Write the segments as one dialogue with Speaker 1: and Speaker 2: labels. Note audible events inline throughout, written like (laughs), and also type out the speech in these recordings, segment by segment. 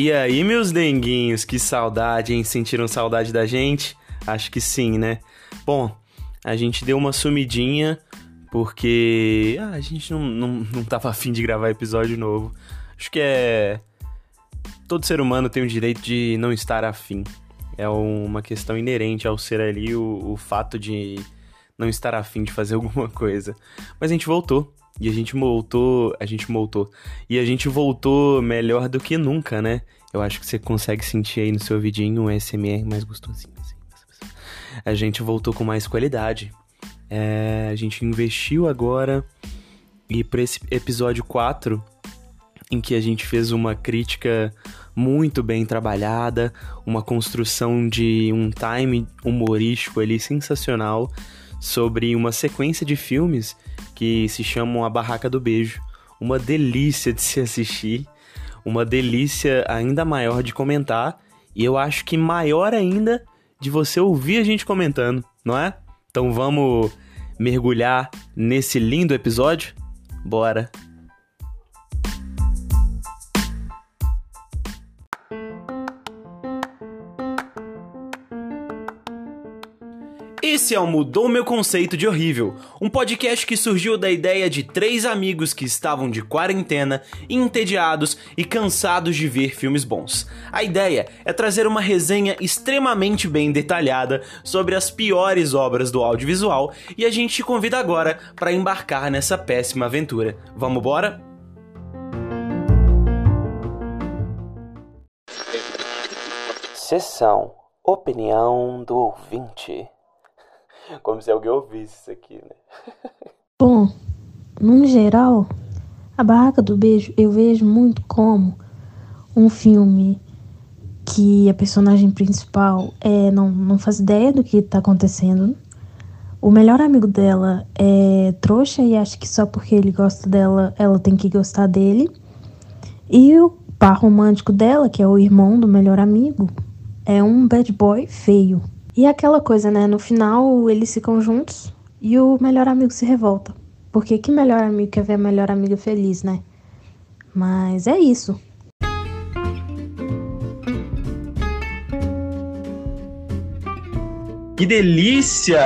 Speaker 1: E aí, meus denguinhos, que saudade, hein? Sentiram saudade da gente? Acho que sim, né? Bom, a gente deu uma sumidinha porque ah, a gente não, não, não tava (laughs) afim de gravar episódio novo. Acho que é. Todo ser humano tem o direito de não estar afim. É uma questão inerente ao ser ali o, o fato de não estar afim de fazer (laughs) alguma coisa. Mas a gente voltou. E a gente voltou, a gente voltou. E a gente voltou melhor do que nunca, né? Eu acho que você consegue sentir aí no seu vidinho um SMR mais gostosinho. Assim. A gente voltou com mais qualidade. É, a gente investiu agora e para esse episódio 4, em que a gente fez uma crítica muito bem trabalhada, uma construção de um time humorístico ali sensacional sobre uma sequência de filmes que se chamam A Barraca do Beijo. Uma delícia de se assistir, uma delícia ainda maior de comentar, e eu acho que maior ainda de você ouvir a gente comentando, não é? Então vamos mergulhar nesse lindo episódio? Bora! Esse é o Mudou Meu Conceito de Horrível, um podcast que surgiu da ideia de três amigos que estavam de quarentena, entediados e cansados de ver filmes bons. A ideia é trazer uma resenha extremamente bem detalhada sobre as piores obras do audiovisual e a gente te convida agora para embarcar nessa péssima aventura. Vamos embora? Sessão Opinião do Ouvinte. Como se alguém ouvisse isso aqui, né? (laughs)
Speaker 2: Bom, no geral, a Barraca do Beijo eu vejo muito como um filme que a personagem principal é, não, não faz ideia do que tá acontecendo. O melhor amigo dela é trouxa e acha que só porque ele gosta dela, ela tem que gostar dele. E o par romântico dela, que é o irmão do melhor amigo, é um bad boy feio. E aquela coisa, né? No final eles ficam juntos e o melhor amigo se revolta. Porque que melhor amigo quer ver a melhor amiga feliz, né? Mas é isso.
Speaker 1: Que delícia!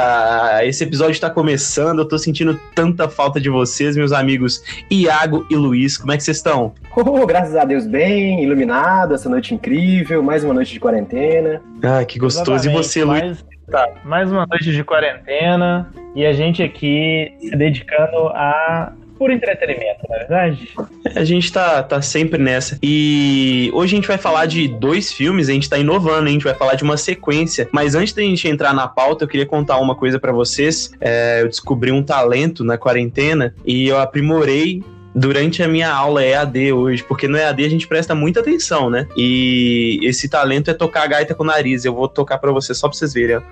Speaker 1: Esse episódio está começando. Eu tô sentindo tanta falta de vocês, meus amigos Iago e Luiz. Como é que vocês estão? (laughs)
Speaker 3: Oh, graças a Deus, bem, iluminado, essa noite incrível, mais uma noite de quarentena.
Speaker 1: Ah, que gostoso.
Speaker 4: Exatamente.
Speaker 1: E você, Luiz?
Speaker 4: Mais, tá, mais uma noite de quarentena e a gente aqui se dedicando a por entretenimento, na é verdade?
Speaker 1: A gente tá, tá sempre nessa. E hoje a gente vai falar de dois filmes, a gente tá inovando, a gente vai falar de uma sequência. Mas antes da gente entrar na pauta, eu queria contar uma coisa para vocês. É, eu descobri um talento na quarentena e eu aprimorei durante a minha aula EAD hoje, porque no EAD a gente presta muita atenção, né? E esse talento é tocar a gaita com o nariz. Eu vou tocar para vocês só pra vocês verem, ó.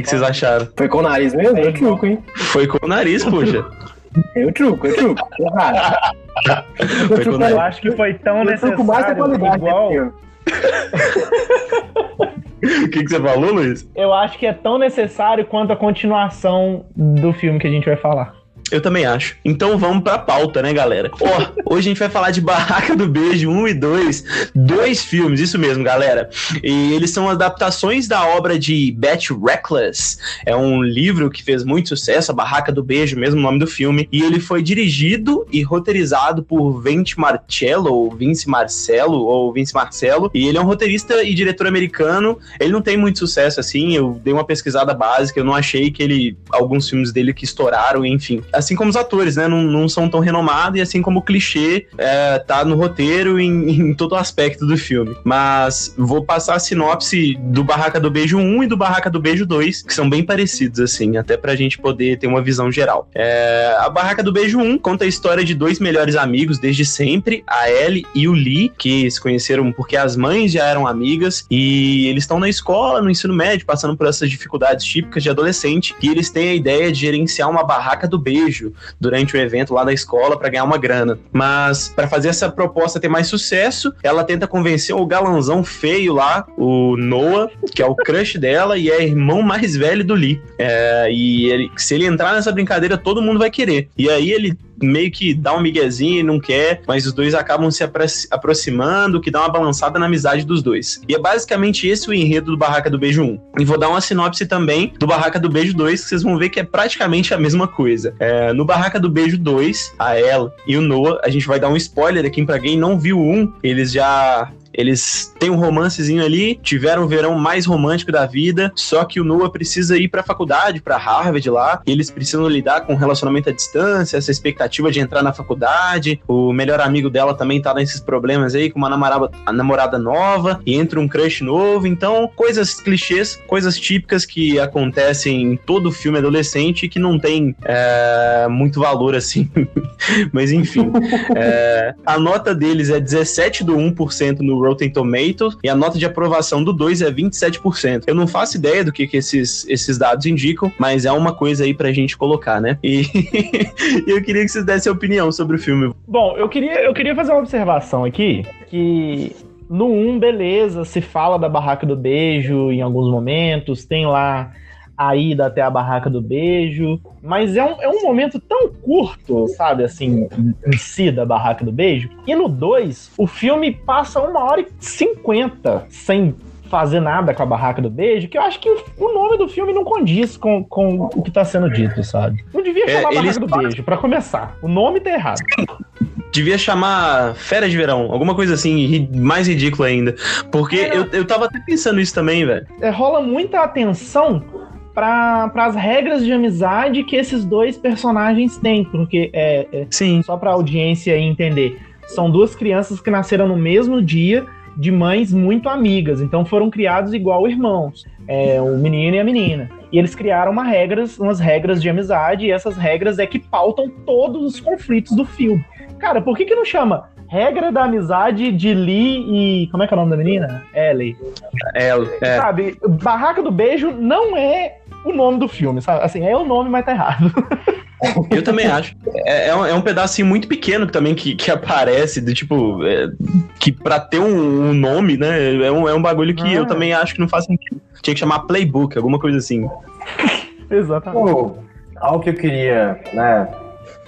Speaker 1: O que, que vocês acharam?
Speaker 3: Foi com o nariz mesmo? É o truco, hein?
Speaker 1: Foi com o nariz, puxa.
Speaker 3: É o truco, é o truco. Errado.
Speaker 1: Foi com o
Speaker 4: Eu
Speaker 1: nariz.
Speaker 4: acho que foi tão
Speaker 3: Eu truco mais da
Speaker 4: necessário
Speaker 3: qualidade.
Speaker 4: igual.
Speaker 3: né, (laughs)
Speaker 1: O que, que você falou, Luiz?
Speaker 4: Eu acho que é tão necessário quanto a continuação do filme que a gente vai falar.
Speaker 1: Eu também acho. Então vamos pra pauta, né, galera? Ó, hoje a gente vai falar de Barraca do Beijo 1 e 2. Dois filmes, isso mesmo, galera. E eles são adaptações da obra de Beth Reckless. É um livro que fez muito sucesso, A Barraca do Beijo, mesmo nome do filme. E ele foi dirigido e roteirizado por Vince Marcello, ou Vince Marcello, ou Vince Marcello. E ele é um roteirista e diretor americano. Ele não tem muito sucesso assim. Eu dei uma pesquisada básica, eu não achei que ele. alguns filmes dele que estouraram, enfim assim como os atores, né? Não, não são tão renomados e assim como o clichê é, tá no roteiro em, (laughs) em todo aspecto do filme. Mas vou passar a sinopse do Barraca do Beijo 1 e do Barraca do Beijo 2, que são bem parecidos, assim, até pra gente poder ter uma visão geral. É, a Barraca do Beijo 1 conta a história de dois melhores amigos desde sempre, a Ellie e o Lee, que se conheceram porque as mães já eram amigas e eles estão na escola, no ensino médio, passando por essas dificuldades típicas de adolescente, e eles têm a ideia de gerenciar uma barraca do beijo durante o evento lá da escola para ganhar uma grana. Mas para fazer essa proposta ter mais sucesso, ela tenta convencer o galanzão feio lá, o Noah, que é o crush (laughs) dela e é irmão mais velho do Lee. É, e ele, se ele entrar nessa brincadeira, todo mundo vai querer. E aí ele meio que dá um miguezinho e não quer, mas os dois acabam se apro aproximando, que dá uma balançada na amizade dos dois. E é basicamente esse o enredo do Barraca do Beijo 1. E vou dar uma sinopse também do Barraca do Beijo 2, que vocês vão ver que é praticamente a mesma coisa. É, no Barraca do Beijo 2, a ela e o Noah, a gente vai dar um spoiler aqui pra quem não viu um, eles já eles têm um romancezinho ali, tiveram o verão mais romântico da vida, só que o Noah precisa ir pra faculdade, pra Harvard lá, e eles precisam lidar com relacionamento à distância, essa expectativa de entrar na faculdade. O melhor amigo dela também tá nesses problemas aí, com uma namorada, namorada nova, e entra um crush novo. Então, coisas clichês, coisas típicas que acontecem em todo filme adolescente que não tem é, muito valor assim. (laughs) Mas enfim. é, a nota deles é 17 do 1% no Rotten Tomatoes e a nota de aprovação do 2 é 27%. Eu não faço ideia do que, que esses, esses dados indicam, mas é uma coisa aí pra gente colocar, né? E (laughs) eu queria que vocês dessem opinião sobre o filme.
Speaker 4: Bom, eu queria, eu queria fazer uma observação aqui, que no 1, beleza, se fala da barraca do beijo em alguns momentos, tem lá a ida até a barraca do beijo, mas é um, é um momento tão curto, sabe, assim, em si da barraca do beijo. E no 2, o filme passa uma hora e cinquenta sem fazer nada com a barraca do beijo, que eu acho que o nome do filme não condiz com, com o que tá sendo dito, sabe? Não devia
Speaker 1: É,
Speaker 4: chamar
Speaker 1: eles
Speaker 4: barraca do beijo, pra começar. O nome tá errado.
Speaker 1: Devia chamar Férias de Verão, alguma coisa assim, ri- mais ridícula ainda. Porque
Speaker 4: É.
Speaker 1: eu, eu tava até pensando isso também, velho.
Speaker 4: É, rola muita atenção para as regras de amizade que esses dois personagens têm, porque é, é,
Speaker 1: Sim.
Speaker 4: só para a audiência entender, são duas crianças que nasceram no mesmo dia de mães muito amigas, então foram criados igual irmãos, é, o menino e a menina. E eles criaram uma regras, umas regras de amizade, e essas regras é que pautam todos os conflitos do filme. Cara, por que, que não chama Regra da Amizade de Lee e. Como é que é o nome da menina? Ellie.
Speaker 1: É, é.
Speaker 4: Sabe, Barraca do Beijo não é o nome do filme, sabe? Assim, é o nome, mas tá errado. (laughs)
Speaker 1: Eu também acho. É, é um, é um pedacinho muito pequeno também que, que aparece, do tipo, é, que pra ter um, um nome, né, é um, é um bagulho que
Speaker 4: Ah.
Speaker 1: eu também acho que não faz sentido. Tinha que chamar Playbook, alguma coisa assim. (laughs)
Speaker 4: Exatamente.
Speaker 3: Pô, algo que eu queria, né?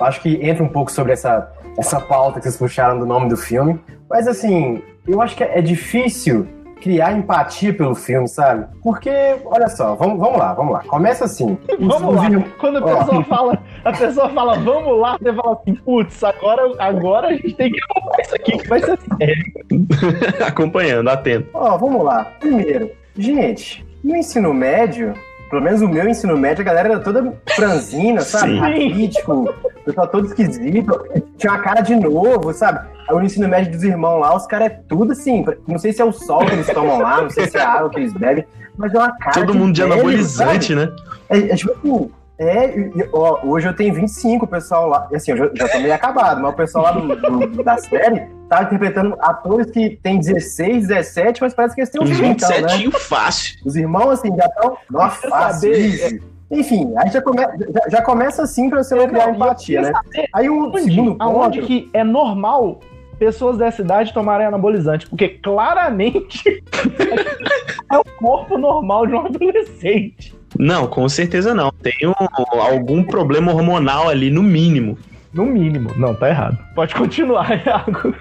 Speaker 3: Acho que entra um pouco sobre essa, essa pauta que vocês puxaram do nome do filme. Mas assim, eu acho que é difícil criar empatia pelo filme, sabe? Porque, olha só, vamos, vamos lá, vamos lá. Começa assim. os-
Speaker 4: Vamos
Speaker 3: os
Speaker 4: lá.
Speaker 3: irmãos-
Speaker 4: Quando a pessoa fala, a pessoa fala, vamos lá, você fala assim, putz, agora, agora a gente tem que comprar isso aqui que vai ser sério. (laughs)
Speaker 1: Acompanhando, atento.
Speaker 3: Ó, vamos lá. Primeiro, gente, no ensino médio, pelo menos o meu ensino médio, a galera era toda franzina, sabe?
Speaker 1: Sim.
Speaker 3: Raquítico, o pessoal todo esquisito. Tinha uma cara de novo, sabe? Aí no ensino médio dos irmãos lá, os caras é tudo assim. Não sei se é o sol que eles tomam lá, não sei se é a água que eles bebem, mas é uma cara.
Speaker 1: Todo mundo de anabolizante, né?
Speaker 3: É, é tipo assim. É, ó, hoje eu tenho 25, o pessoal lá. e Assim, eu já, já tô meio acabado, mas o pessoal lá do, do- da série tá interpretando atores que tem 16, 17, mas parece que eles têm uns
Speaker 1: Uns
Speaker 3: 20, então, né?
Speaker 1: 27 fácil.
Speaker 3: Os irmãos, assim, já estão. Nossa, fácil.
Speaker 4: saber,
Speaker 3: easy. Enfim, aí já, come, já, já começa assim pra você não criar empatia, né?
Speaker 4: saber
Speaker 3: Aí o
Speaker 4: Aonde,
Speaker 3: segundo
Speaker 4: aonde
Speaker 3: ponto.
Speaker 4: que é normal pessoas dessa idade tomarem anabolizante? Porque claramente (laughs) é o corpo normal de um adolescente.
Speaker 1: Não, com certeza não. Tem um- algum problema hormonal ali, no mínimo.
Speaker 4: No mínimo. Não, tá errado. Pode continuar, (laughs) Iago.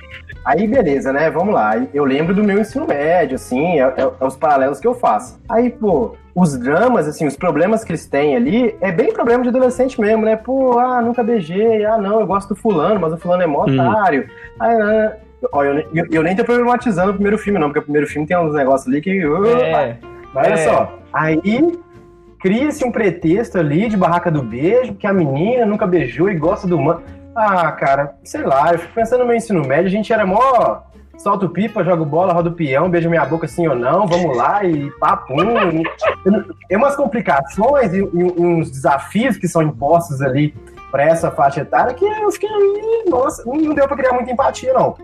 Speaker 3: Aí, beleza, né? Vamos lá. Eu lembro do meu ensino médio, assim, é, é- é os paralelos que eu faço. Aí, pô, os dramas, assim, os problemas que eles têm ali, é bem problema de adolescente mesmo, né? Pô, ah, nunca beijei, ah, não, eu gosto do fulano, mas o fulano é mó
Speaker 1: Hum.
Speaker 3: otário. Ah, ah, ó, eu, eu, eu nem tô problematizando o primeiro filme, não, porque o primeiro filme tem uns negócios ali que.
Speaker 4: É.
Speaker 3: Mas olha
Speaker 4: É.
Speaker 3: só, aí cria-se um pretexto ali de barraca do beijo, que a menina nunca beijou e gosta do mano. Ah, cara, sei lá, eu fico pensando no meu ensino médio, a gente era mó. Solta o pipa, joga bola, roda o peão, beija minha boca sim ou não, vamos lá e papum. Tem umas complicações e, e uns desafios que são impostos ali para essa faixa etária que eu fiquei, "Ih, nossa, não deu para criar muita empatia, não.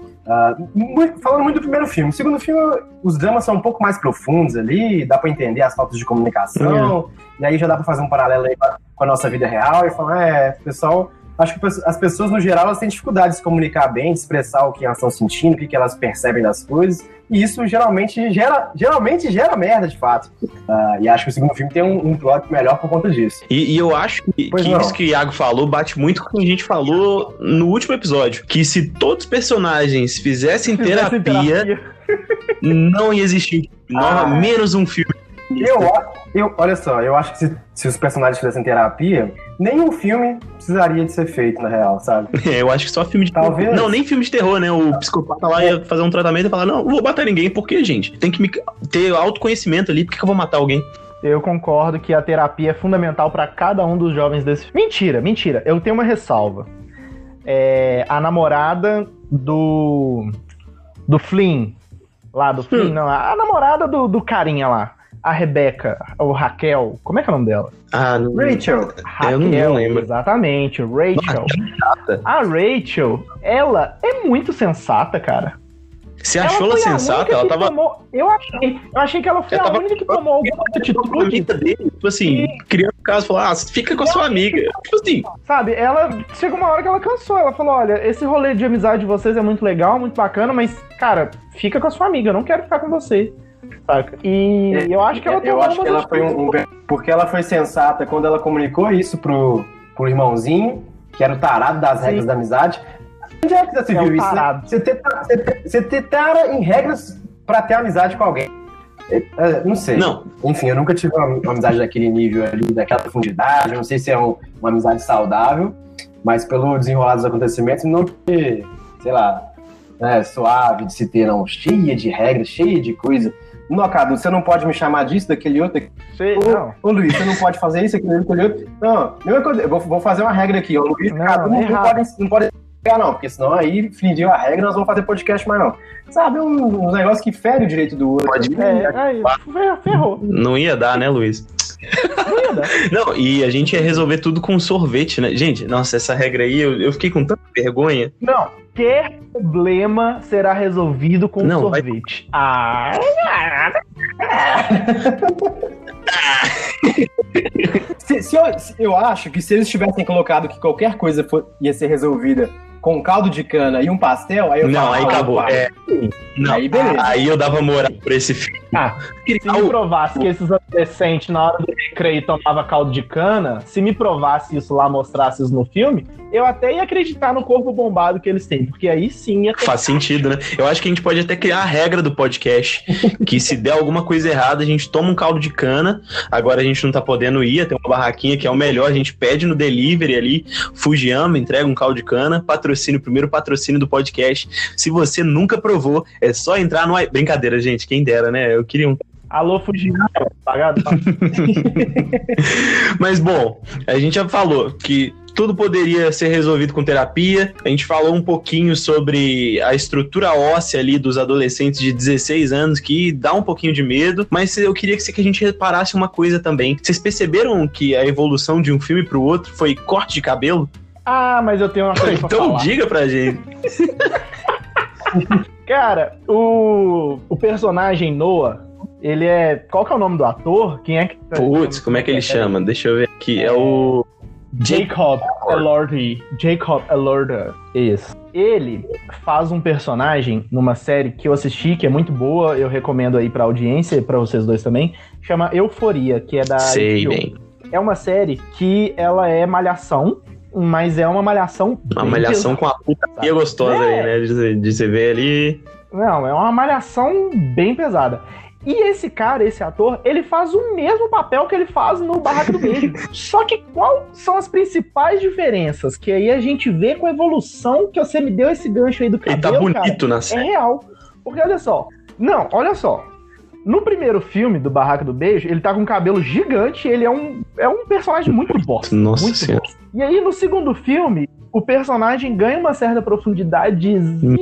Speaker 3: Muito- falando muito do primeiro filme. O segundo filme, os dramas são um pouco mais profundos ali, dá pra entender as faltas de comunicação, e aí já dá pra fazer um paralelo aí com a- nossa vida real e falar, é, pessoal acho que as pessoas, no geral, elas têm dificuldade de se comunicar bem, de expressar o que elas estão sentindo, o que elas percebem das coisas. E isso geralmente gera, geralmente gera merda, de fato. Uh, e acho que o segundo filme tem um, um plot melhor por conta disso.
Speaker 1: E, e eu acho que, que isso que o Iago falou bate muito com o que a gente falou no último episódio. Que se todos os personagens fizessem terapia, terapia, não ia existir ah. menos um filme.
Speaker 3: Eu, eu, olha só, eu acho que se, se, os personagens fizessem terapia, nenhum filme precisaria de ser feito, na real, sabe? (laughs)
Speaker 1: É, eu acho que só filme de
Speaker 3: Talvez.
Speaker 1: terror. Não, nem filme de terror, né? O psicopata lá ia fazer um tratamento e falar: não, não vou matar ninguém, porque, gente, tem que me... ter autoconhecimento ali, por que, que eu vou matar alguém?
Speaker 4: Eu concordo que a terapia é fundamental para cada um dos jovens desse. Mentira, mentira. Eu tenho uma ressalva. É, a namorada do. do Flynn. Lá do Flynn, hum. não. A namorada do, do carinha lá a Rebeca, ou Raquel, como é que é o nome dela?
Speaker 1: Ah, não...
Speaker 3: Rachel.
Speaker 1: Raquel, eu não lembro.
Speaker 4: Exatamente, Rachel. Nossa, a Rachel, ela é muito sensata, cara.
Speaker 1: Você achou ela, ela sensata? Ela tava.
Speaker 4: Tomou... Eu achei. Eu achei que ela foi ela a única que tomou alguma atitude.
Speaker 1: Dele, tipo assim, e... criando o caso, falou: ah, fica com a sua amiga. Tipo assim.
Speaker 4: Sabe, ela. Chegou uma hora que ela cansou. Ela falou: olha, esse rolê de amizade de vocês é muito legal, muito bacana, mas, cara, fica com a sua amiga, eu não quero ficar com você. Saca? E é, eu acho que ela
Speaker 3: Eu acho que ela foi um, um, Porque ela foi sensata quando ela comunicou isso pro, pro irmãozinho, que era o tarado das regras Sim. da amizade. Onde é que você é viu isso? Né? Você, ter, você, você ter tara em regras pra ter amizade com alguém. É, é, não sei.
Speaker 1: Não.
Speaker 3: Enfim, eu nunca tive uma, uma, amizade daquele nível ali, daquela profundidade. não sei se é um, uma amizade saudável, mas pelo desenrolar dos acontecimentos, não que, sei lá, né, suave de se ter, não. Cheia de regras, cheia de coisa. Não, Cadu, você não pode me chamar disso, daquele outro.
Speaker 4: Sei, ô, não.
Speaker 3: ô, Luiz, você não pode fazer isso, aquele outro. Não, eu vou, vou fazer uma regra aqui. Ô, Luiz, não, Cadu não, não pode, não pode pegar, não, porque senão aí fingiu a regra nós vamos fazer podcast mais não. Sabe, um, um negócio que fere o direito do outro. Pode,
Speaker 1: é, aí, ferrou. Não ia dar, né, Luiz? Não ia dar. (laughs) Não, e a gente ia resolver tudo com sorvete, né? Gente, nossa, essa regra aí, eu, eu fiquei com tanta vergonha.
Speaker 4: Não, qualquer problema será resolvido com Não, sorvete. Vai... Ah! (laughs) (laughs) (laughs)
Speaker 3: se, se eu, eu, acho que se eles tivessem colocado que qualquer coisa for, ia ser resolvida com caldo de cana e um pastel, aí eu
Speaker 1: Não, aí acabou. É, não, aí beleza. Aí eu dava moral pra esse filme.
Speaker 4: Ah, se me provasse que esses adolescentes, na hora do recreio, tomava caldo de cana, se me provasse isso lá, mostrasse isso no filme, eu até ia acreditar no corpo bombado que eles têm, porque aí sim ia
Speaker 1: ter... Faz sentido, né? Eu acho que a gente pode até criar a regra do podcast, que se der alguma coisa errada, a gente toma um caldo de cana, agora a gente não tá podendo ir, tem uma barraquinha que é o melhor, a gente pede no delivery ali, Fujiyama, entrega um caldo de cana, patrocínio, primeiro patrocínio do podcast. Se você nunca provou, é só entrar no... Brincadeira, gente, quem dera, né? Eu queria um
Speaker 4: Alô, Fujiyama, pagado? (laughs)
Speaker 1: Mas bom, a gente já falou que tudo poderia ser resolvido com terapia. A gente falou um pouquinho sobre a estrutura óssea ali dos adolescentes de 16 anos, que dá um pouquinho de medo, mas eu queria que a gente reparasse uma coisa também. Vocês perceberam que a evolução de um filme pro outro foi corte de cabelo?
Speaker 4: Ah, mas eu tenho uma coisa
Speaker 1: Então
Speaker 4: falar.
Speaker 1: diga pra gente. (laughs)
Speaker 4: Cara, o, o personagem Noah, ele é. Qual que é o nome do ator? Quem é que.
Speaker 1: Putz, como é que ele chama? Deixa eu ver aqui. É o.
Speaker 4: Jacob Elordi. Jacob Elordi. Isso. Ele faz um personagem numa série que eu assisti, que é muito boa, eu recomendo aí pra audiência e pra vocês dois também, chama Euforia, que é da
Speaker 1: Sei HBO. bem.
Speaker 4: É uma série que ela é malhação, mas é uma malhação.
Speaker 1: Uma malhação com a puta que gostosa é. aí, né? De, de você ver ali.
Speaker 4: Não, é uma malhação bem pesada. E esse cara, esse ator, ele faz o mesmo papel que ele faz no Barraco do Beijo. (laughs) Só que quais são as principais diferenças? Que aí a gente vê com a evolução que você me deu esse gancho aí do cabelo,
Speaker 1: Ele tá bonito
Speaker 4: cara,
Speaker 1: na série.
Speaker 4: É real. Porque olha só. Não, olha só. No primeiro filme do Barraco do Beijo, ele tá com um cabelo gigante, ele é um, é um personagem muito bosta.
Speaker 1: Nossa
Speaker 4: muito
Speaker 1: senhora.
Speaker 4: Bosta. E aí, no segundo filme, o personagem ganha uma certa profundidadezinha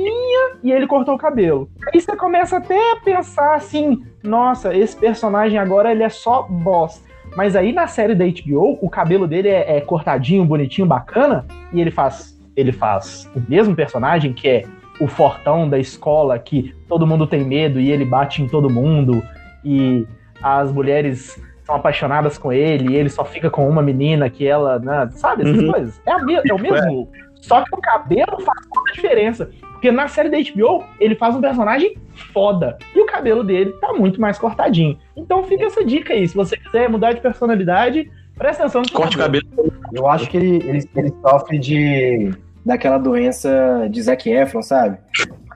Speaker 4: e ele cortou o cabelo. Aí você começa até a pensar assim: nossa, esse personagem agora ele é só bosta. Mas aí na série da HBO, o cabelo dele é, é cortadinho, bonitinho, bacana, e ele faz. Ele faz o mesmo personagem, que é o fortão da escola, que todo mundo tem medo e ele bate em todo mundo, e as mulheres são apaixonadas com ele e ele só fica com uma menina que ela, né, sabe, essas
Speaker 1: Uhum.
Speaker 4: coisas. É, a me- é o mesmo. Só que o cabelo faz toda a diferença. Porque na série da HBO, ele faz um personagem foda. E o cabelo dele tá muito mais cortadinho. Então fica essa dica aí. Se você quiser mudar de personalidade, presta atenção no
Speaker 1: Corte o cabelo.
Speaker 3: Eu acho que ele, ele, ele sofre de daquela doença de Zac Efron, sabe?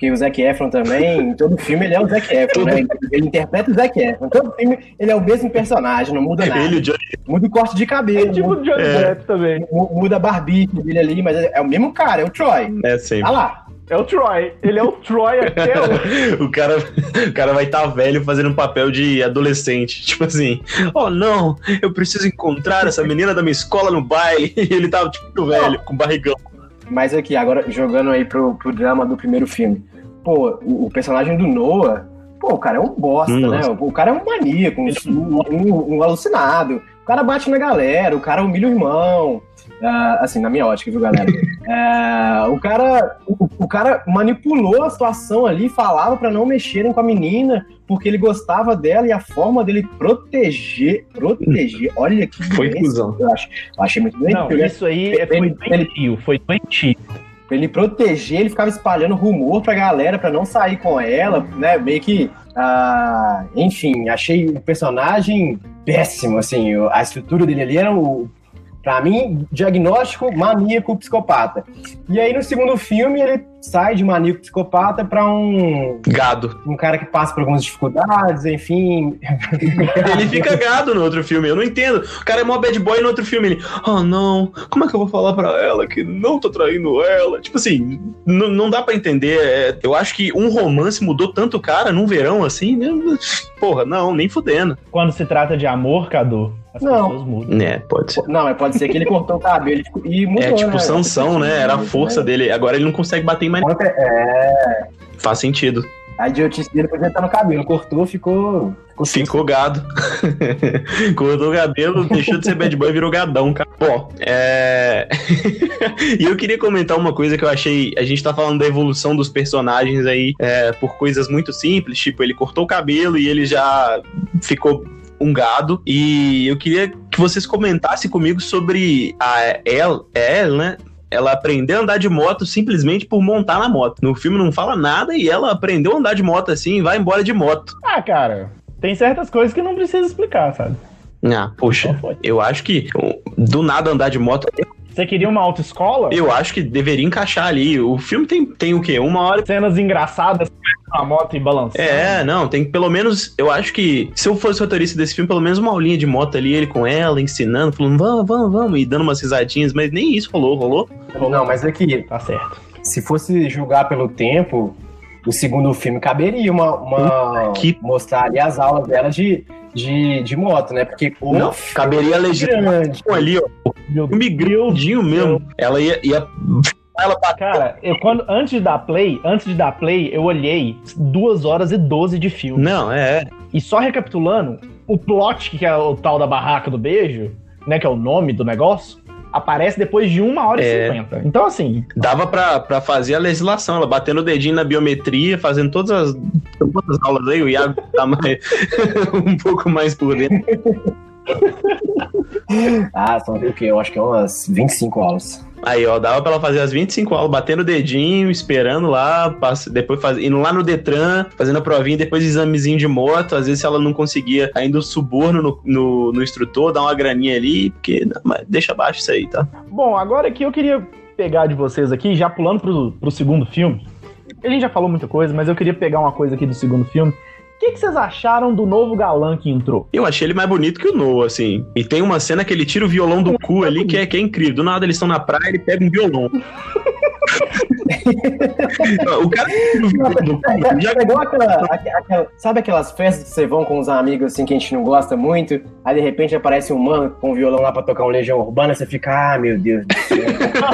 Speaker 3: Porque o Zac Efron também, em todo filme ele é o Zac Efron, né? Ele interpreta o Zac Efron. Em todo filme ele é o mesmo personagem, não muda nada.
Speaker 1: Ele, o Johnny.
Speaker 3: Muda o corte de
Speaker 4: É
Speaker 3: cabelo,
Speaker 4: tipo o Johnny
Speaker 1: É.
Speaker 4: Depp também.
Speaker 3: mu- muda a barbicha dele ali, mas é o mesmo cara, é o Troy.
Speaker 1: É
Speaker 3: Tá
Speaker 1: sempre.
Speaker 3: lá.
Speaker 4: É o Troy. Ele é o Troy até hoje. (laughs)
Speaker 1: o cara, o cara vai estar velho fazendo um papel de adolescente. Tipo assim, oh não, eu preciso encontrar essa menina da minha escola no baile. (laughs) E ele tava tipo velho, com barrigão.
Speaker 3: Mas aqui, agora jogando aí pro, pro drama do primeiro filme. Pô, o, o personagem do Noah, pô, o cara é um bosta,
Speaker 1: Hum,
Speaker 3: né? O, o cara é um maníaco, um, um- um alucinado. O cara bate na galera, o cara humilha o irmão. Ah, assim, na minha ótica, viu, galera? É, o, cara, o, o cara manipulou a situação ali, falava pra não mexerem com a menina, porque ele gostava dela e a forma dele proteger. Proteger. Olha que
Speaker 1: Foi cuzão.
Speaker 3: Eu, acho, eu achei muito doente.
Speaker 4: Não,
Speaker 3: porque
Speaker 4: isso aí é, foi
Speaker 3: Ele-
Speaker 4: doentio. Foi doentio.
Speaker 3: Pra ele proteger, ele ficava espalhando rumor pra galera pra não sair com ela, né? Meio que. ah, enfim, achei o personagem péssimo, assim. A estrutura dele ali era o. Pra mim, diagnóstico maníaco psicopata. E aí no segundo filme ele sai de maníaco psicopata pra um,
Speaker 1: Gado.
Speaker 3: um cara que passa por algumas dificuldades, enfim. (laughs)
Speaker 1: Ele fica gado no outro filme, eu não entendo. O cara é mó bad boy no outro filme. Ele, oh não, como é que eu vou falar pra ela que não tô traindo ela? Tipo assim, não dá pra entender. É, eu acho que um romance mudou tanto o cara num verão assim. né? Porra, não, nem fudendo.
Speaker 4: Quando se trata de amor, Cadu, as
Speaker 3: Não.
Speaker 4: pessoas mudam.
Speaker 1: É, pode ser.
Speaker 3: Não, mas pode ser que ele cortou o cabelo e mudou,
Speaker 1: É tipo
Speaker 3: né?
Speaker 1: Sansão, né? Era a força dele. Agora ele não consegue bater em mais.
Speaker 3: É,
Speaker 1: Faz sentido.
Speaker 3: a idiotice dele podia estar no cabelo. Cortou, ficou. Ficou,
Speaker 1: Ficou gado. (laughs) Cortou o cabelo, deixou de ser bad boy e virou gadão, cara. Bom, é. (laughs) e eu queria comentar uma coisa que eu achei. A gente tá falando da evolução dos personagens aí é, por coisas muito simples, tipo, ele cortou o cabelo e ele já ficou um gado. E eu queria que vocês comentassem comigo sobre a El, El né? Ela aprendeu a andar de moto simplesmente por montar na moto. No filme não fala nada e ela aprendeu a andar de moto assim e vai embora de moto.
Speaker 4: Ah, cara, tem certas coisas que não precisa explicar, sabe?
Speaker 1: Ah, poxa, eu acho que do nada andar de moto,
Speaker 4: Você queria uma autoescola?
Speaker 1: eu acho que deveria encaixar ali. O filme tem, tem o quê? Uma hora.
Speaker 4: Cenas engraçadas com a moto e balançando.
Speaker 1: É, não, tem pelo menos. Eu acho que se eu fosse roteirista desse filme, pelo menos uma aulinha de moto ali, ele com ela, ensinando, falando, vamos, vamos, vamos, e dando umas risadinhas, mas nem isso rolou, rolou.
Speaker 3: Não, mas aqui,
Speaker 4: Tá certo.
Speaker 3: se fosse julgar pelo tempo, o segundo filme caberia uma, uma-
Speaker 1: Que-
Speaker 3: mostrar ali as aulas dela de, de, de moto, né? Porque o
Speaker 1: Não, caberia
Speaker 3: grande.
Speaker 1: ali, ó.
Speaker 4: Meu
Speaker 1: Filme grandinho mesmo. Ela ia. ia (laughs) ela pra
Speaker 4: Cara, eu quando antes de dar play, antes de dar play, eu olhei 2 horas e 12 de filme.
Speaker 1: Não, é.
Speaker 4: E só recapitulando, o plot, que é o tal da barraca do beijo, né, que é o nome do negócio, aparece depois de 1 hora
Speaker 1: É.
Speaker 4: e 50. Então, assim,
Speaker 1: Dava pra, pra fazer a legislação, ela batendo o dedinho na biometria, fazendo todas as, todas as aulas aí, o Iago tá mais, (laughs) um pouco mais por dentro. (laughs)
Speaker 3: Ah, são o quê? Eu acho que é umas 25 aulas.
Speaker 1: Aí, ó, dava pra ela fazer as 25 aulas, batendo o dedinho, esperando lá, depois faz, indo lá no Detran, fazendo a provinha, depois examezinho de moto. Às vezes, se ela não conseguia ainda o suborno no, no, no instrutor, dá uma graninha ali, porque não, mas deixa abaixo isso aí, tá?
Speaker 4: Bom, agora aqui eu queria pegar de vocês aqui, já pulando pro, pro segundo filme. A gente já falou muita coisa, mas eu queria pegar uma coisa aqui do segundo filme. O que, que vocês acharam do novo galã que entrou?
Speaker 1: Eu achei ele mais bonito que o Noah, assim. E tem uma cena que ele tira o violão do cu ali, que é, que é incrível. Do nada eles estão na praia, ele pega um violão. (laughs) o cara cu, já
Speaker 3: Já pegou aquela, aque- aquela- Sabe aquelas festas que você vão com os amigos assim que a gente não gosta muito? Aí de repente aparece um mano com um violão lá pra tocar um Legião Urbana, você fica, ah, meu Deus do céu.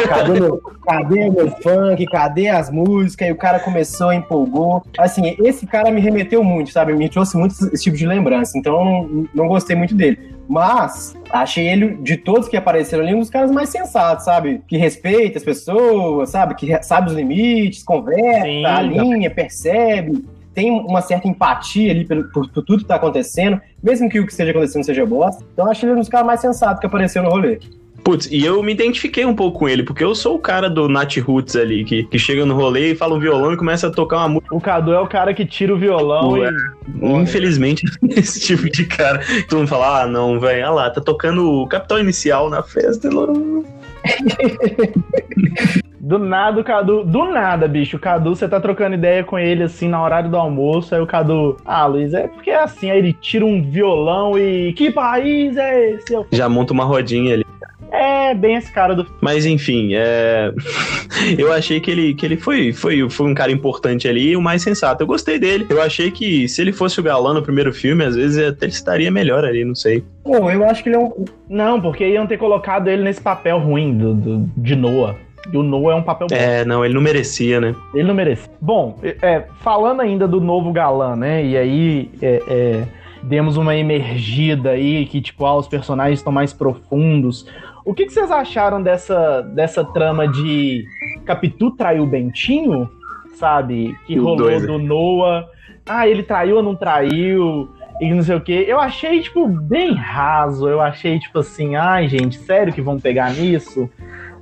Speaker 3: Cadê meu, cadê meu funk? Cadê as músicas? E o cara começou, empolgou. Assim, esse cara me remeteu muito, sabe? Me trouxe muito esse tipo de lembrança. Então eu não, não gostei muito dele. Mas achei ele, de todos que apareceram ali, um dos caras mais sensatos, sabe? Que respeita as pessoas, sabe? Que sabe os limites, conversa,
Speaker 4: Sim.
Speaker 3: alinha, percebe. tem uma certa empatia ali por, por, por tudo que tá acontecendo, mesmo que o que esteja acontecendo seja bosta. Então eu acho ele um dos caras mais sensatos que apareceu no rolê.
Speaker 1: Putz, e eu me identifiquei um pouco com ele, porque eu sou o cara do Nat Roots ali, que, que chega no rolê e fala um violão e começa a tocar uma música.
Speaker 4: O Cadu é o cara que tira o violão
Speaker 1: Ué.
Speaker 4: e.
Speaker 1: Infelizmente, (laughs) esse tipo de cara. Todo mundo fala, ah, não, velho, olha lá, tá tocando o Capital Inicial na festa. (laughs)
Speaker 4: Do nada o Cadu. Do nada, bicho. O Cadu, você tá trocando ideia com ele assim na horário do almoço. Aí o Cadu. Ah, Luiz, é porque é assim. Aí ele tira um violão e. Que país é esse? Eu...
Speaker 1: Já monta uma rodinha ali.
Speaker 4: É, bem esse cara do.
Speaker 1: Mas enfim, é... (laughs) eu achei que ele, que ele foi, foi, foi um cara importante ali e o mais sensato. Eu gostei dele. Eu achei que se ele fosse o galã no primeiro filme, às vezes até ele estaria melhor ali, não sei.
Speaker 3: Pô, eu acho que ele é um.
Speaker 4: Não, porque iam ter colocado ele nesse papel ruim do, do de Noah. E o Noah é um papel bom.
Speaker 1: É, não, ele não merecia, né?
Speaker 4: Ele não merecia. Bom, é, falando ainda do novo galã, né? E aí é, é, demos uma emergida aí, que tipo, ah, os personagens estão mais profundos. O que, que vocês acharam dessa, dessa trama de Capitu traiu o Bentinho? Sabe? Que rolou
Speaker 1: dois,
Speaker 4: do Noah. Ah, ele traiu ou não traiu? E não sei o que. Eu achei, tipo, bem raso. Eu achei, tipo assim, ai, gente, sério que vão pegar nisso?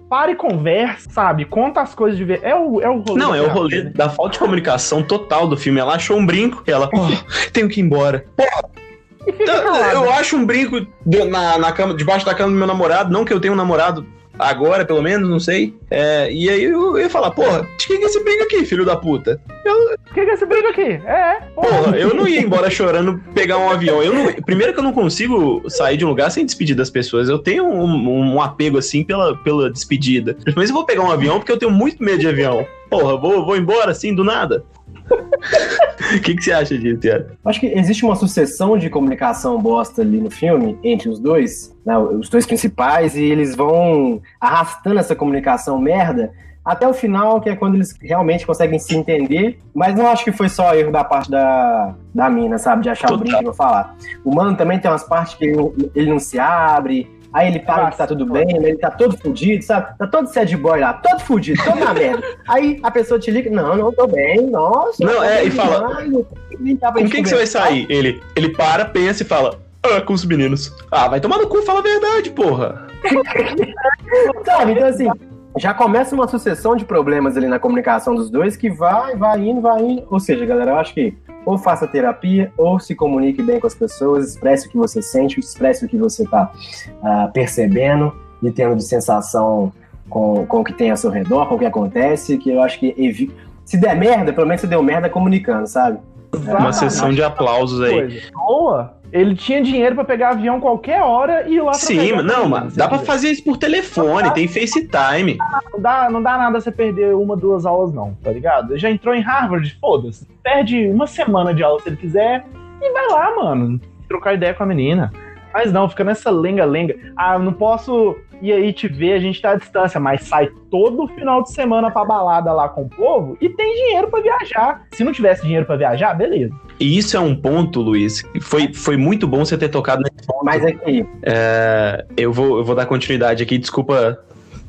Speaker 4: Para e conversa, sabe? Conta as coisas de ver. É o, é o rolê.
Speaker 1: Não, é o rolê
Speaker 4: né?
Speaker 1: da falta de comunicação total do filme. Ela achou um brinco e ela, oh, tenho que ir embora.
Speaker 4: E fica calado.
Speaker 1: Eu acho um brinco de- na, na cama, debaixo da cama do meu namorado, não que eu tenha um namorado agora, pelo menos, não sei. É, e aí eu ia falar, porra, de quem que é esse brinco aqui, filho da puta?
Speaker 4: O que, que é esse brinco aqui? É,
Speaker 1: Porra, eu não ia embora chorando pegar um avião. Eu não- primeiro que eu não consigo sair de um lugar sem despedir das pessoas. Eu tenho um, um apego assim pela, pela despedida. Mas eu vou pegar um avião porque eu tenho muito medo de avião. Porra, vou, vou embora assim do nada. O (laughs) que, que você acha disso?
Speaker 3: Acho que existe uma sucessão de comunicação bosta ali no filme, entre os dois, né, os dois principais, e eles vão arrastando essa comunicação merda até o final, que é quando eles realmente conseguem se entender. Mas não acho que foi só erro da parte da, da mina, sabe? De achar o
Speaker 1: Total.
Speaker 3: brinco e falar. O mano também tem umas partes que ele, ele não se abre. Aí ele fala que tá tudo bem, mas ele tá todo fudido, sabe? Tá todo sad boy lá, todo fudido, todo na merda. Aí a pessoa te liga, não, não, tô bem, nossa.
Speaker 1: Não, é, e fala,
Speaker 3: demais, tá
Speaker 1: Com quem que você vai
Speaker 3: conversar."
Speaker 1: sair? Ele, ele para, pensa e fala, ah, com os meninos. Ah, vai tomar no cu, fala a verdade, porra. (laughs)
Speaker 3: Sabe? Então, assim, já começa uma sucessão de problemas ali na comunicação dos dois que vai, vai indo, vai indo. Ou seja, galera, eu acho que ou faça terapia, ou se comunique bem com as pessoas, expresse o que você sente, expresse o que você tá ah, percebendo e tendo de sensação com, com o que tem ao seu redor, com o que acontece, que eu acho que evi... se der merda, pelo menos você deu merda comunicando, sabe?
Speaker 1: Uma sessão de aplausos aí.
Speaker 4: coisa. Noah, ele tinha dinheiro pra pegar avião qualquer hora e ir lá
Speaker 1: Sim, mas não, mano, dá pra
Speaker 4: quiser.
Speaker 1: fazer isso por telefone, tem FaceTime.
Speaker 4: Não dá, não dá nada você perder uma, duas aulas, não, tá ligado? Ele já entrou em Harvard, foda-se. Perde uma semana de aula se ele quiser e vai lá, mano. Trocar ideia com a menina. Mas não, fica nessa lenga-lenga. Ah, não posso ir aí te ver, a gente tá à distância, mas sai todo final de semana pra balada lá com o povo e tem dinheiro pra viajar. Se não tivesse dinheiro pra viajar, beleza.
Speaker 1: E isso é um ponto, Luiz. Foi, foi muito bom você ter tocado nesse ponto.
Speaker 3: Mas aqui,
Speaker 1: É, eu, vou, eu vou dar continuidade aqui, desculpa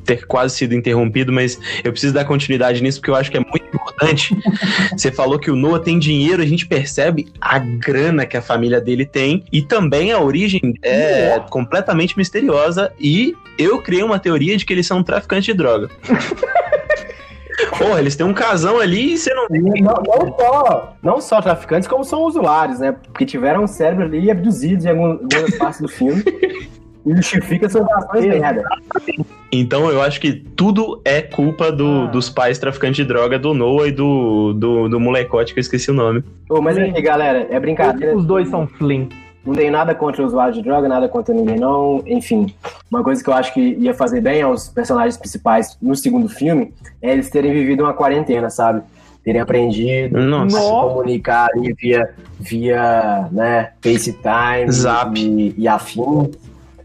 Speaker 1: ter quase sido interrompido, mas eu preciso dar continuidade nisso porque eu acho que é muito importante. (laughs) Você falou que o Noah tem dinheiro, a gente percebe a grana que a família dele tem e também a origem é completamente misteriosa e eu criei uma teoria de que eles são traficantes de droga. (laughs) Porra, eles têm um casão ali e você não.
Speaker 3: Não, não só, não só traficantes, como são usuários, né? Porque tiveram um cérebro ali abduzidos em algum- algumas partes do filme. E justifica suas ações merda.
Speaker 1: Então eu acho que tudo é culpa do-
Speaker 4: Ah.
Speaker 1: dos pais traficantes de droga, do Noah e do, do, do molecote que eu esqueci o nome.
Speaker 3: Ô, mas aí, galera, é brincadeira.
Speaker 4: Os dois são Flynn.
Speaker 3: Não tenho nada contra o usuário de droga, nada contra ninguém, não. Enfim, uma coisa que eu acho que ia fazer bem aos personagens principais no segundo filme é eles terem vivido uma quarentena, sabe? Terem aprendido
Speaker 1: Nossa.
Speaker 3: a se comunicar ali via, via né, FaceTime
Speaker 1: Zap.
Speaker 3: E, e afim.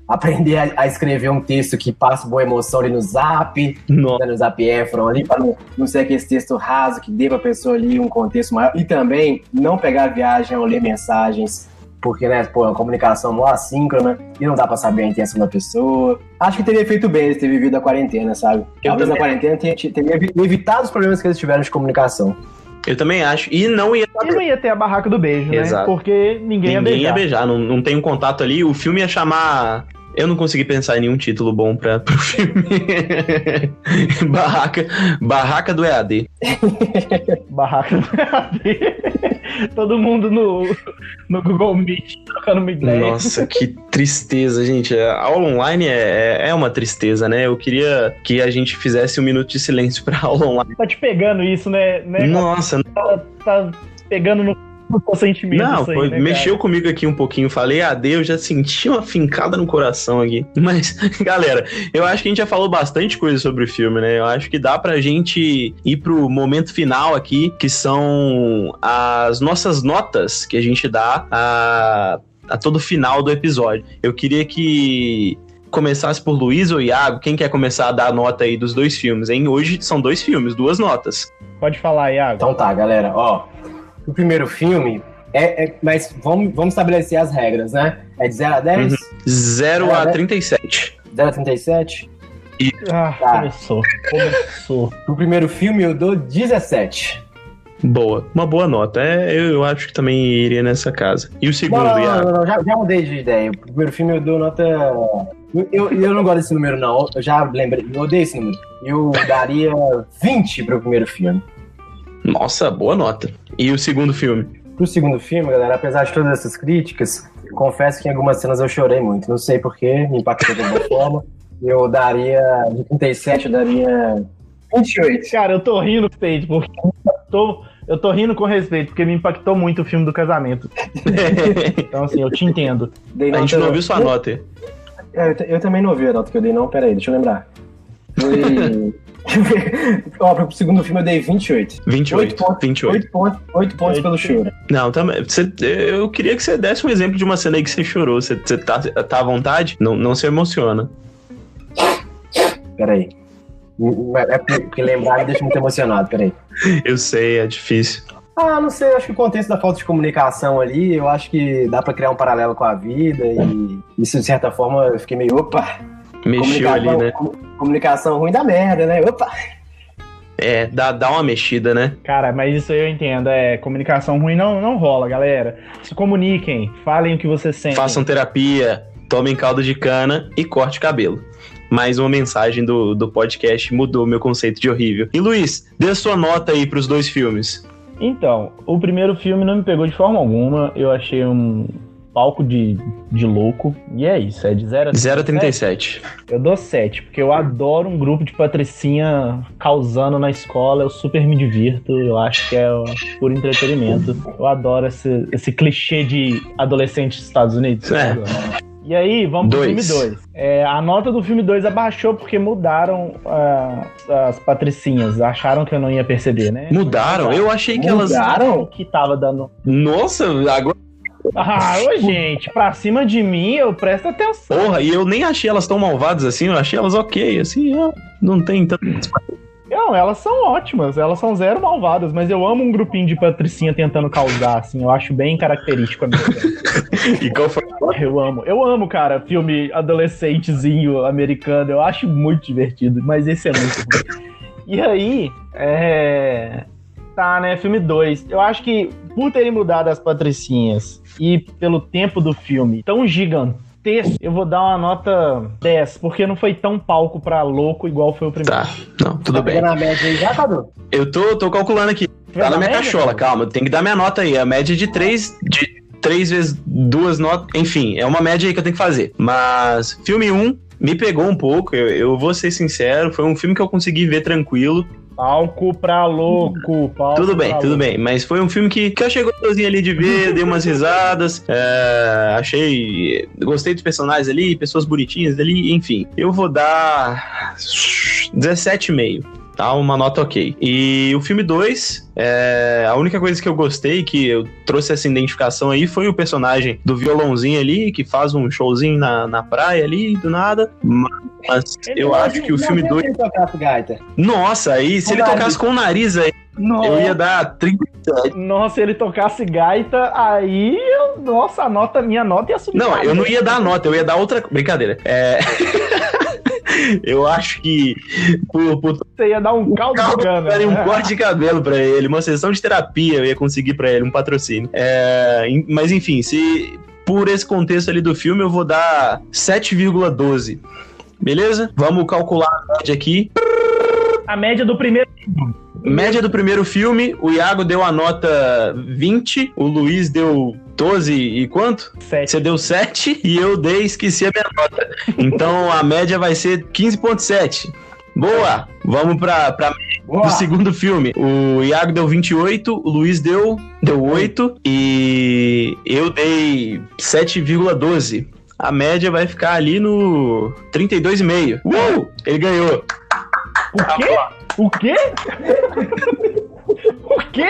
Speaker 3: Aprender a, a escrever um texto que passa boa emoção ali no Zap,
Speaker 1: Nossa.
Speaker 3: né, no Zap Efron ali, para não, não ser aquele texto raso que dê pra pessoa ali um contexto maior. E também não pegar viagem ou ler mensagens, porque, né, pô, a comunicação não é assíncrona e não dá pra saber a intenção da pessoa. Acho que teria feito bem eles terem vivido a quarentena, sabe?
Speaker 1: Eu
Speaker 3: Talvez a
Speaker 1: também.
Speaker 3: quarentena tenha, teria evi- evitado os problemas que eles tiveram de comunicação.
Speaker 1: Eu também acho. E não ia
Speaker 4: E não ia ter a barraca do beijo, né?
Speaker 1: Exato.
Speaker 4: Porque ninguém,
Speaker 1: Ninguém
Speaker 4: ia beijar.
Speaker 1: não, não tem um contato ali. O filme ia chamar. Eu não consegui pensar em nenhum título bom pra, pro filme. (laughs) Barraca, Barraca do EAD. (laughs)
Speaker 4: Barraca do EAD. Todo mundo no, no Google Meet trocando uma ideia.
Speaker 1: Nossa, que tristeza, gente. A aula online é, é- é uma tristeza, né? Eu queria que a gente fizesse um minuto de silêncio pra (laughs) aula online.
Speaker 4: Tá te pegando isso, né? né?
Speaker 1: Nossa,
Speaker 4: Tá pegando no, seu sentimento
Speaker 1: não,
Speaker 4: isso aí,
Speaker 1: foi-
Speaker 4: né,
Speaker 1: mexeu comigo aqui um pouquinho. Falei AD, eu já senti uma fincada no coração aqui. (laughs) Mas, galera, eu acho que a gente já falou bastante coisa sobre o filme, né? Eu acho que dá pra gente ir pro momento final aqui, que são as nossas notas que a gente dá a, a todo final do episódio. Eu queria que começasse por Luiz ou Iago. Quem quer começar a dar a nota aí dos dois filmes, hein? Hoje são dois filmes, duas notas.
Speaker 4: cara? Pode falar, Iago.
Speaker 3: Então tá, galera, ó. O primeiro filme é. é- mas vamos, vamos estabelecer as regras, né? É de 0 a 10?
Speaker 1: 0
Speaker 3: É,
Speaker 1: a
Speaker 3: né?
Speaker 1: 37.
Speaker 3: 0 a 37?
Speaker 4: Ah,
Speaker 3: Tá.
Speaker 4: começou. Começou.
Speaker 3: O primeiro filme eu dou 17.
Speaker 1: Boa, uma boa nota. É, eu, eu acho que também iria nessa casa. E o segundo,
Speaker 3: Não, não,
Speaker 1: Iago?
Speaker 3: não, não, já, já mudei de ideia. O primeiro filme eu dou nota. Eu, eu, eu não gosto desse número, não. Eu já lembrei. Eu odeio esse número. Eu daria 20 pro primeiro filme.
Speaker 1: Nossa, boa nota. E o segundo filme?
Speaker 3: Pro segundo filme, galera, apesar de todas essas críticas, confesso que em algumas cenas eu chorei muito. Não sei porquê, me impactou de alguma (laughs) forma. Eu daria. De 37, eu daria 28.
Speaker 4: Cara, eu tô rindo, Tate, porque impactou- eu tô rindo com respeito, porque me impactou muito o filme do casamento. (laughs) Então, assim, eu te entendo.
Speaker 3: Dei
Speaker 1: a gente não ouviu sua nota.
Speaker 3: É, eu, eu também não ouvi a nota que eu dei, não. Pera aí, deixa eu lembrar. Foi. (laughs) (laughs) Ó, pro segundo filme eu dei 28.
Speaker 1: 28.
Speaker 3: Oito pontos.
Speaker 1: 28.
Speaker 3: 8 pontos, 8 pontos
Speaker 4: Oito.
Speaker 3: pelo choro.
Speaker 1: Não, também. você- eu queria que você desse um exemplo de uma cena aí que você chorou. Você, você tá, tá à vontade? Não, não se emociona.
Speaker 3: Pera aí. É porque lembrar me deixa muito emocionado, pera aí.
Speaker 1: Eu sei, é difícil.
Speaker 3: Ah, não sei, acho que o contexto da falta de comunicação ali, eu acho que dá pra criar um paralelo com a vida e isso, de certa forma, eu fiquei meio, opa,
Speaker 1: Mexeu ali, né?
Speaker 3: com- comunicação ruim da merda, né? Opa!
Speaker 1: É, dá, dá uma mexida, né?
Speaker 4: Cara, mas isso aí eu entendo. É, comunicação ruim não, não rola, galera. Se comuniquem, falem o que vocês sentem.
Speaker 1: Façam terapia, tomem caldo de cana e corte cabelo. Mais uma mensagem do, do podcast mudou meu conceito de horrível. E Luiz, dê sua nota aí pros dois filmes.
Speaker 4: Então, o primeiro filme não me pegou de forma alguma. Eu achei um palco de, de louco. E é isso, é de 0 a
Speaker 1: 0 a 37.
Speaker 4: Eu dou 7, porque eu adoro um grupo de patricinha causando na escola. Eu super me divirto. Eu acho que é por entretenimento. Eu adoro esse, esse clichê de adolescente dos Estados Unidos.
Speaker 1: É.
Speaker 4: E aí, vamos pro
Speaker 1: Dois.
Speaker 4: filme 2. a nota do filme 2 abaixou porque mudaram ah, as patricinhas. Acharam que eu não ia perceber, né?
Speaker 1: Mudaram? Eu achei que elas.
Speaker 3: Mudaram?
Speaker 4: Que tava dando.
Speaker 1: Nossa, agora.
Speaker 4: Ah, ô gente, pra cima de mim, eu presto atenção.
Speaker 1: Porra, e eu nem achei elas tão malvadas assim, eu achei elas ok, assim, não tem tanto.
Speaker 4: Não, elas são ótimas, elas são zero malvadas, mas eu amo um grupinho de patricinha tentando causar, assim, eu acho bem característico a minha. (laughs)
Speaker 1: E qual foi?
Speaker 4: Eu amo, eu amo, cara, filme adolescentezinho americano, eu acho muito divertido, mas esse é muito ruim. E aí, é. Tá, né? Filme 2. Eu acho que por terem mudado as patricinhas e pelo tempo do filme tão gigantesco, eu vou dar uma nota 10, porque não foi tão palco pra louco igual foi o primeiro.
Speaker 1: Tá, não, tudo
Speaker 3: tá
Speaker 1: bem.
Speaker 3: a média aí já, Cadu?
Speaker 1: Eu tô, tô calculando aqui. Tá na minha cachola, calma. Tem que dar minha nota aí. A média de três. De três vezes duas notas. Enfim, é uma média aí que eu tenho que fazer. Mas, filme 1 um, me pegou um pouco. Eu, eu vou ser sincero. Foi um filme que eu consegui ver tranquilo.
Speaker 4: Palco pra louco, palco
Speaker 1: Tudo bem, tudo
Speaker 4: louco.
Speaker 1: bem. Mas foi um filme que, que eu achei gostosinho ali de ver, dei umas risadas. é, (laughs) achei. Gostei dos personagens ali, pessoas bonitinhas ali, enfim. Eu vou dar 17,5. Tá, uma nota ok. E o filme 2, é, a única coisa que eu gostei, que eu trouxe essa identificação aí, foi o personagem do violãozinho ali, que faz um showzinho na, na praia ali, do nada. Mas eu acho que o filme 2.
Speaker 3: Ele tocasse gaita.
Speaker 1: Nossa, aí, se
Speaker 3: Com
Speaker 1: ele
Speaker 3: o nariz.
Speaker 1: tocasse com o nariz aí, eu ia dar 37.
Speaker 4: Nossa, se ele tocasse gaita, aí, eu, nossa, a nota, minha nota ia subir.
Speaker 1: Não, eu não ia dar nota, eu ia dar outra. Brincadeira. É. (laughs) Eu acho que por, por
Speaker 4: Você ia dar um caldo de cana.
Speaker 1: Um (laughs) corte de cabelo pra ele, uma sessão de terapia eu ia conseguir pra ele, um patrocínio. É, mas enfim, se por esse contexto ali do filme eu vou dar 7,12. Beleza? Vamos calcular a média aqui.
Speaker 4: A média do primeiro.
Speaker 1: Média do primeiro filme, o Iago deu a nota 20, o Luiz deu 12 e quanto?
Speaker 4: Sete.
Speaker 1: Você deu 7 (laughs) e eu dei, esqueci a minha nota. Então a média vai ser 15,7. Boa! Vamos pra
Speaker 3: Boa.
Speaker 1: do segundo filme. O Iago deu 28, o Luiz deu, deu 8 e eu dei 7,12. A média vai ficar ali no 32,5. Uh! Ele ganhou.
Speaker 4: O quê? O quê? (laughs) o quê?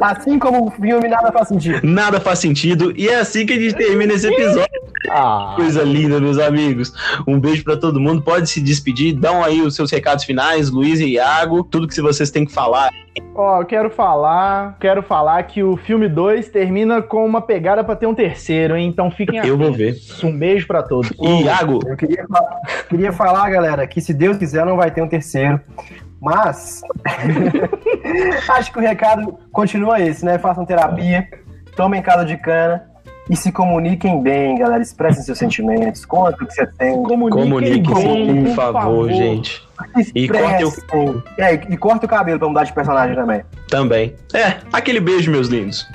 Speaker 3: Assim como o filme nada faz sentido.
Speaker 1: Nada faz sentido. E é assim que a gente termina esse episódio.
Speaker 4: Ah,
Speaker 1: Coisa linda, meus amigos. Um beijo pra todo mundo. Pode se despedir. Dão aí os seus recados finais, Luiz e Iago. Tudo que vocês têm que falar.
Speaker 4: ó, eu quero falar, quero falar que o filme 2 termina com uma pegada pra ter um terceiro, hein? Então fiquem
Speaker 1: Eu vou
Speaker 4: atentos. Um beijo pra todos.
Speaker 1: Iago,
Speaker 3: Eu queria, queria falar, galera, que se Deus quiser não vai ter um terceiro. Mas (laughs) acho que o recado continua esse, né? Façam terapia, tomem casa de cana e se comuniquem bem, galera. Expressem seus sentimentos, conta o que você tem.
Speaker 1: comunique-se,
Speaker 4: bem,
Speaker 1: por favor, gente. E corte o-.
Speaker 3: É, e corta o cabelo pra mudar de personagem também.
Speaker 1: Também. É, aquele beijo, meus lindos.